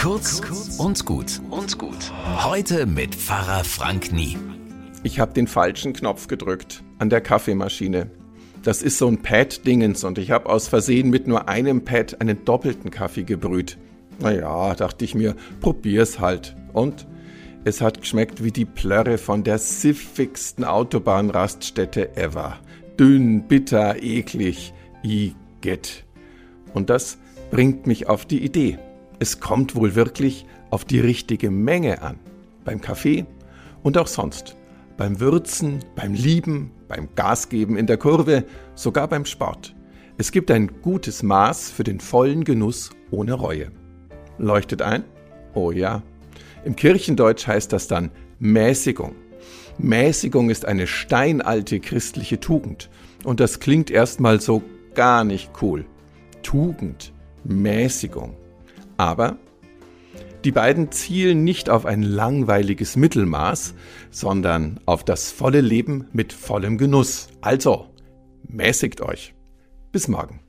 Kurz und gut und gut. Heute mit Pfarrer Frank Nie. Ich habe den falschen Knopf gedrückt an der Kaffeemaschine. Das ist so ein Pad-Dingens und ich habe aus Versehen mit nur einem Pad einen doppelten Kaffee gebrüht. Naja, dachte ich mir, probier's halt. Und es hat geschmeckt wie die Plörre von der siffigsten Autobahnraststätte ever. Dünn, bitter, eklig. Igitt. Und das bringt mich auf die Idee. Es kommt wohl wirklich auf die richtige Menge an. Beim Kaffee und auch sonst. Beim Würzen, beim Lieben, beim Gasgeben in der Kurve, sogar beim Sport. Es gibt ein gutes Maß für den vollen Genuss ohne Reue. Leuchtet ein? Oh ja. Im Kirchendeutsch heißt das dann Mäßigung. Mäßigung ist eine steinalte christliche Tugend. Und das klingt erstmal so gar nicht cool. Tugend, Mäßigung. Aber die beiden zielen nicht auf ein langweiliges Mittelmaß, sondern auf das volle Leben mit vollem Genuss. Also, mäßigt euch. Bis morgen.